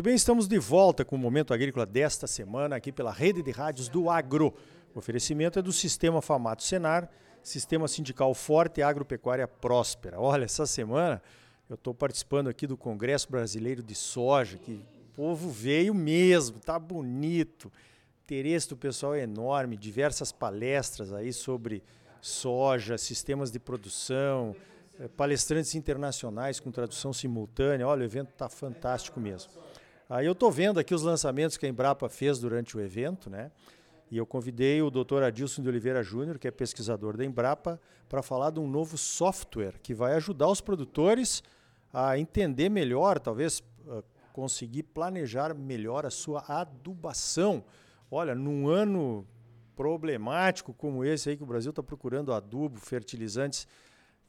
Muito bem, estamos de volta com o Momento Agrícola desta semana aqui pela Rede de Rádios do Agro. O oferecimento é do Sistema Famato Senar, Sistema Sindical Forte e Agropecuária Próspera. Olha, essa semana eu estou participando aqui do Congresso Brasileiro de Soja, que o povo veio mesmo, tá bonito. O interesse do pessoal é enorme, diversas palestras aí sobre soja, sistemas de produção, eh, palestrantes internacionais com tradução simultânea. Olha, o evento está fantástico mesmo. Aí eu estou vendo aqui os lançamentos que a Embrapa fez durante o evento, né? E eu convidei o Dr. Adilson de Oliveira Júnior, que é pesquisador da Embrapa, para falar de um novo software que vai ajudar os produtores a entender melhor, talvez uh, conseguir planejar melhor a sua adubação. Olha, num ano problemático como esse aí que o Brasil está procurando adubo, fertilizantes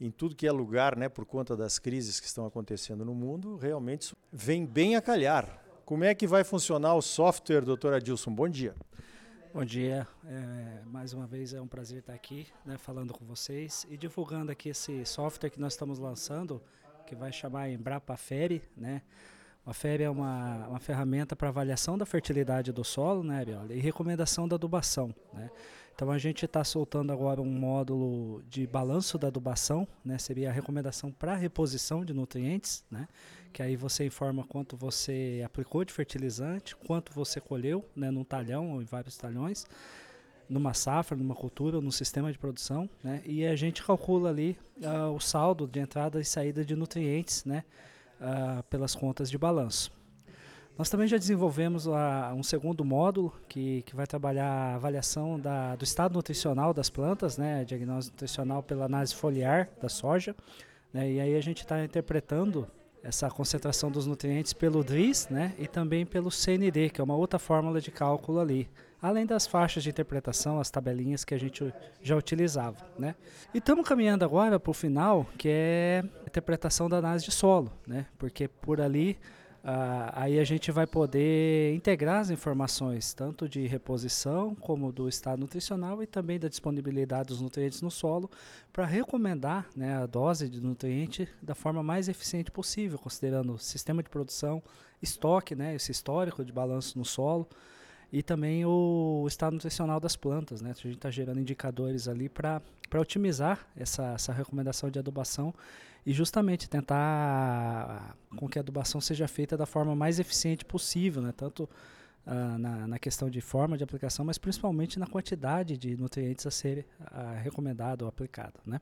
em tudo que é lugar, né, por conta das crises que estão acontecendo no mundo, realmente vem bem a calhar. Como é que vai funcionar o software, doutor Adilson? Bom dia. Bom dia, é, mais uma vez é um prazer estar aqui né, falando com vocês e divulgando aqui esse software que nós estamos lançando, que vai chamar Embrapa Fere, né? A FEB é uma, uma ferramenta para avaliação da fertilidade do solo né, e recomendação da adubação. Né? Então a gente está soltando agora um módulo de balanço da adubação, né, seria a recomendação para reposição de nutrientes, né, que aí você informa quanto você aplicou de fertilizante, quanto você colheu né, num talhão ou em vários talhões, numa safra, numa cultura, num sistema de produção, né, e a gente calcula ali uh, o saldo de entrada e saída de nutrientes, né, uh, pelas contas de balanço. Nós também já desenvolvemos uh, um segundo módulo que, que vai trabalhar a avaliação da, do estado nutricional das plantas, né, diagnóstico nutricional pela análise foliar da soja. Né, e aí a gente está interpretando essa concentração dos nutrientes pelo DRIS né, e também pelo CND, que é uma outra fórmula de cálculo ali. Além das faixas de interpretação, as tabelinhas que a gente já utilizava. Né? E estamos caminhando agora para o final, que é a interpretação da análise de solo, né? porque por ali aí a gente vai poder integrar as informações tanto de reposição como do estado nutricional e também da disponibilidade dos nutrientes no solo para recomendar né, a dose de nutriente da forma mais eficiente possível, considerando sistema de produção, estoque, né, esse histórico de balanço no solo e também o estado nutricional das plantas. Né? A gente está gerando indicadores ali para otimizar essa, essa recomendação de adubação e justamente tentar com que a adubação seja feita da forma mais eficiente possível, né? tanto uh, na, na, questão de forma de aplicação, mas principalmente na quantidade de nutrientes a ser uh, recomendado ou aplicado. Né?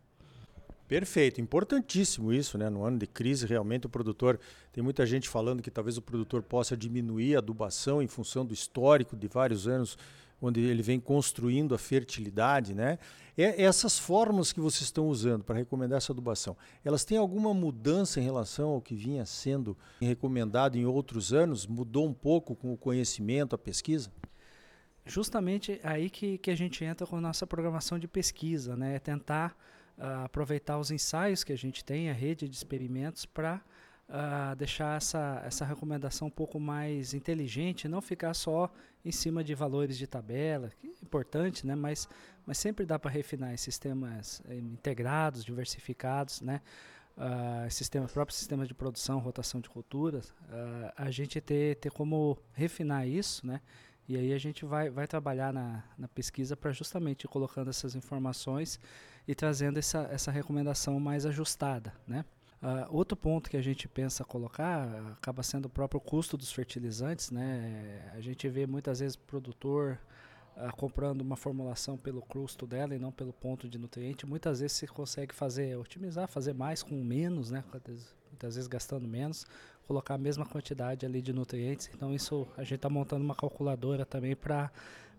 Perfeito, importantíssimo isso, né? No ano de crise, realmente o produtor tem muita gente falando que talvez o produtor possa diminuir a adubação em função do histórico de vários anos onde ele vem construindo a fertilidade, né? Essas formas que vocês estão usando para recomendar essa adubação, elas têm alguma mudança em relação ao que vinha sendo recomendado em outros anos? Mudou um pouco com o conhecimento, a pesquisa? Justamente aí que, que a gente entra com a nossa programação de pesquisa, né? É tentar uh, aproveitar os ensaios que a gente tem, a rede de experimentos, para uh, deixar essa, essa recomendação um pouco mais inteligente, não ficar só em cima de valores de tabela, que é importante, né? mas, mas sempre dá para refinar em sistemas eh, integrados, diversificados, né? Uh, sistema, próprio sistema de produção, rotação de culturas, uh, a gente ter, ter como refinar isso, né? E aí a gente vai, vai trabalhar na, na pesquisa para justamente colocando essas informações e trazendo essa, essa recomendação mais ajustada, né? Uh, outro ponto que a gente pensa colocar acaba sendo o próprio custo dos fertilizantes. Né? A gente vê muitas vezes produtor uh, comprando uma formulação pelo custo dela e não pelo ponto de nutriente. Muitas vezes se consegue fazer, otimizar, fazer mais com menos, né? Muitas vezes gastando menos, colocar a mesma quantidade ali de nutrientes. Então isso a gente está montando uma calculadora também para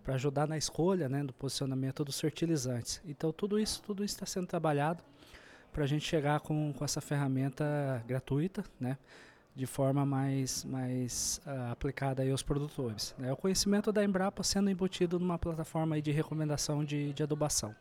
para ajudar na escolha, né, do posicionamento dos fertilizantes. Então tudo isso tudo está sendo trabalhado para a gente chegar com, com essa ferramenta gratuita, né? de forma mais, mais uh, aplicada aí aos produtores. Né? O conhecimento da Embrapa sendo embutido numa plataforma de recomendação de, de adubação.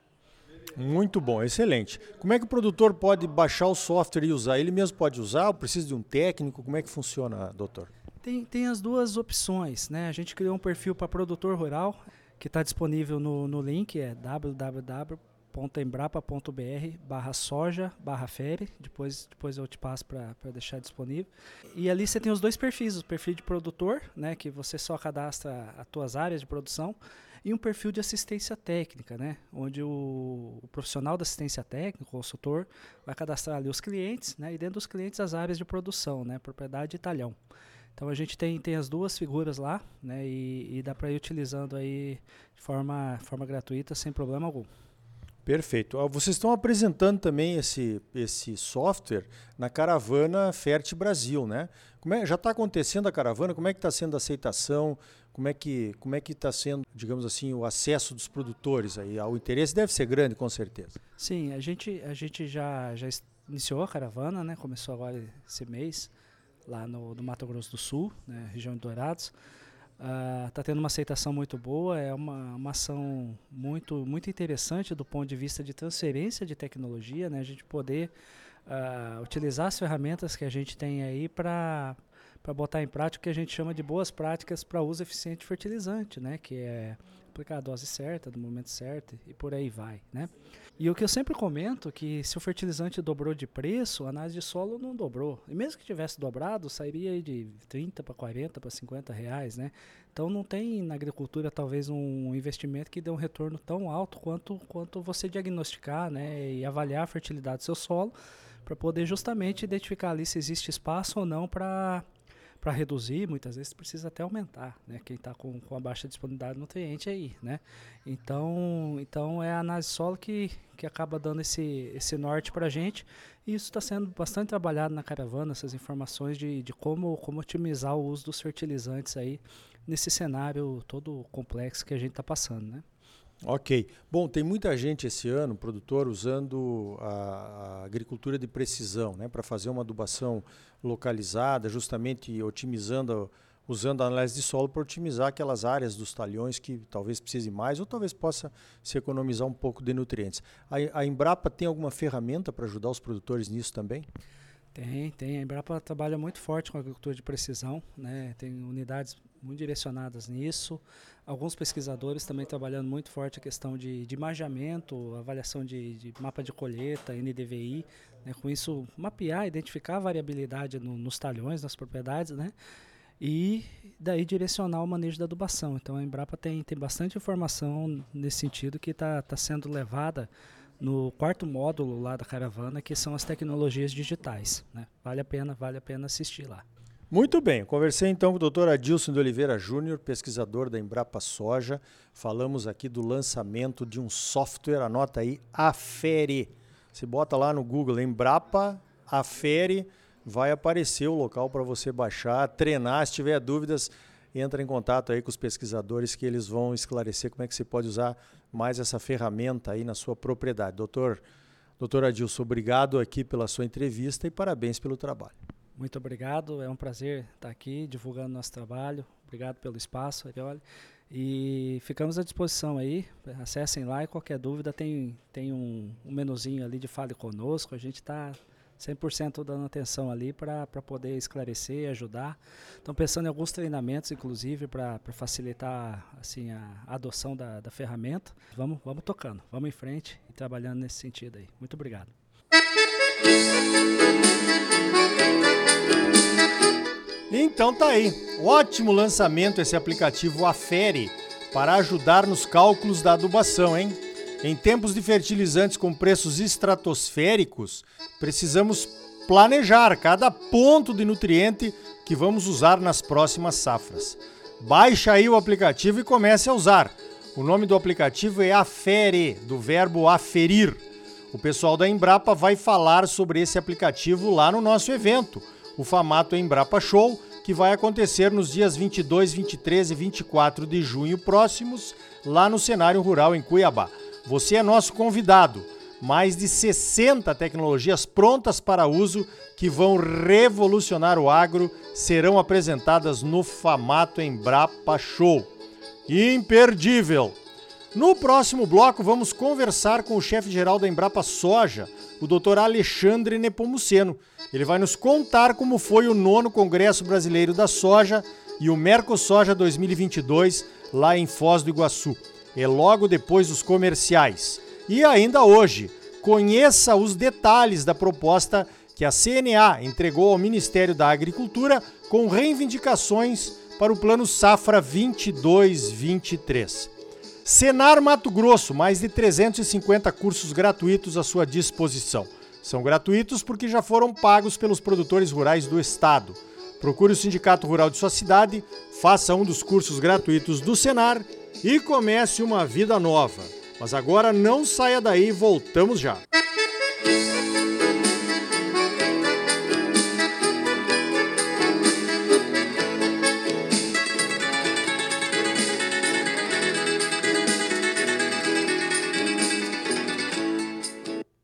Muito bom, excelente. Como é que o produtor pode baixar o software e usar? Ele mesmo pode usar ou precisa de um técnico? Como é que funciona, doutor? Tem, tem as duas opções. Né? A gente criou um perfil para produtor rural que está disponível no, no link, é www www.embrapa.br barra soja barra fere, depois, depois eu te passo para deixar disponível. E ali você tem os dois perfis, o perfil de produtor, né, que você só cadastra as tuas áreas de produção, e um perfil de assistência técnica, né, onde o, o profissional da assistência técnica, o consultor, vai cadastrar ali os clientes, né, e dentro dos clientes as áreas de produção, né, propriedade e talhão. Então a gente tem, tem as duas figuras lá, né, e, e dá para ir utilizando aí de forma, forma gratuita sem problema algum. Perfeito. Vocês estão apresentando também esse, esse software na caravana Fert Brasil, né? Como é, já está acontecendo a caravana? Como é que está sendo a aceitação? Como é que como é que está sendo, digamos assim, o acesso dos produtores aí? O interesse deve ser grande, com certeza. Sim, a gente a gente já já iniciou a caravana, né? Começou agora esse mês lá no, no Mato Grosso do Sul, né? região de Dourados. Está ah, uh, tendo uma aceitação muito boa, é uma, uma ação muito, muito interessante do ponto de vista de transferência de tecnologia, né? a gente poder uh, utilizar as ferramentas que a gente tem aí para para botar em prática o que a gente chama de boas práticas para uso eficiente de fertilizante, né? que é aplicar a dose certa, no momento certo e por aí vai. Né? E o que eu sempre comento é que se o fertilizante dobrou de preço, a análise de solo não dobrou. E mesmo que tivesse dobrado, sairia de 30 para 40 para 50 reais, né? Então não tem na agricultura talvez um investimento que dê um retorno tão alto quanto, quanto você diagnosticar né, e avaliar a fertilidade do seu solo para poder justamente identificar ali se existe espaço ou não para para reduzir, muitas vezes precisa até aumentar, né? Quem está com, com a baixa disponibilidade de nutriente aí, né? Então, então é a análise solo que, que acaba dando esse, esse norte para a gente e isso está sendo bastante trabalhado na caravana, essas informações de, de como, como otimizar o uso dos fertilizantes aí nesse cenário todo complexo que a gente está passando, né? Ok. Bom, tem muita gente esse ano, produtor, usando a, a agricultura de precisão, né, para fazer uma adubação localizada, justamente otimizando, usando a análise de solo para otimizar aquelas áreas dos talhões que talvez precise mais ou talvez possa se economizar um pouco de nutrientes. A, a Embrapa tem alguma ferramenta para ajudar os produtores nisso também? Tem, tem. A Embrapa trabalha muito forte com a agricultura de precisão, né? tem unidades muito direcionadas nisso. Alguns pesquisadores também trabalhando muito forte a questão de, de imageamento, avaliação de, de mapa de colheita, NDVI, né? com isso mapear, identificar a variabilidade no, nos talhões, nas propriedades, né? e daí direcionar o manejo da adubação. Então a Embrapa tem, tem bastante informação nesse sentido que está tá sendo levada no quarto módulo lá da caravana, que são as tecnologias digitais. Né? Vale a pena, vale a pena assistir lá. Muito bem, conversei então com o doutor Adilson de Oliveira Júnior, pesquisador da Embrapa Soja. Falamos aqui do lançamento de um software, anota aí, Afere. Você bota lá no Google Embrapa Afere, vai aparecer o local para você baixar, treinar. Se tiver dúvidas, entra em contato aí com os pesquisadores que eles vão esclarecer como é que você pode usar mais essa ferramenta aí na sua propriedade. Doutor, doutor Adilson, obrigado aqui pela sua entrevista e parabéns pelo trabalho. Muito obrigado, é um prazer estar aqui divulgando nosso trabalho. Obrigado pelo espaço, Arioli. E ficamos à disposição aí. Acessem lá e qualquer dúvida tem, tem um, um menuzinho ali de Fale Conosco. A gente está 100% dando atenção ali para poder esclarecer e ajudar. Estão pensando em alguns treinamentos, inclusive, para facilitar assim, a adoção da, da ferramenta. Vamos, vamos tocando, vamos em frente e trabalhando nesse sentido aí. Muito obrigado. Então tá aí, ótimo lançamento esse aplicativo Afere para ajudar nos cálculos da adubação, hein? Em tempos de fertilizantes com preços estratosféricos, precisamos planejar cada ponto de nutriente que vamos usar nas próximas safras. Baixe aí o aplicativo e comece a usar. O nome do aplicativo é Afere, do verbo aferir. O pessoal da Embrapa vai falar sobre esse aplicativo lá no nosso evento o Famato Embrapa Show, que vai acontecer nos dias 22, 23 e 24 de junho próximos, lá no cenário rural em Cuiabá. Você é nosso convidado. Mais de 60 tecnologias prontas para uso que vão revolucionar o agro serão apresentadas no Famato Embrapa Show. Imperdível! No próximo bloco, vamos conversar com o chefe-geral da Embrapa Soja, o Dr. Alexandre Nepomuceno. Ele vai nos contar como foi o nono Congresso Brasileiro da Soja e o Mercosoja 2022 lá em Foz do Iguaçu. É logo depois dos comerciais. E ainda hoje, conheça os detalhes da proposta que a CNA entregou ao Ministério da Agricultura com reivindicações para o Plano Safra 22-23. Senar Mato Grosso, mais de 350 cursos gratuitos à sua disposição. São gratuitos porque já foram pagos pelos produtores rurais do estado. Procure o Sindicato Rural de sua cidade, faça um dos cursos gratuitos do Senar e comece uma vida nova. Mas agora não saia daí, voltamos já.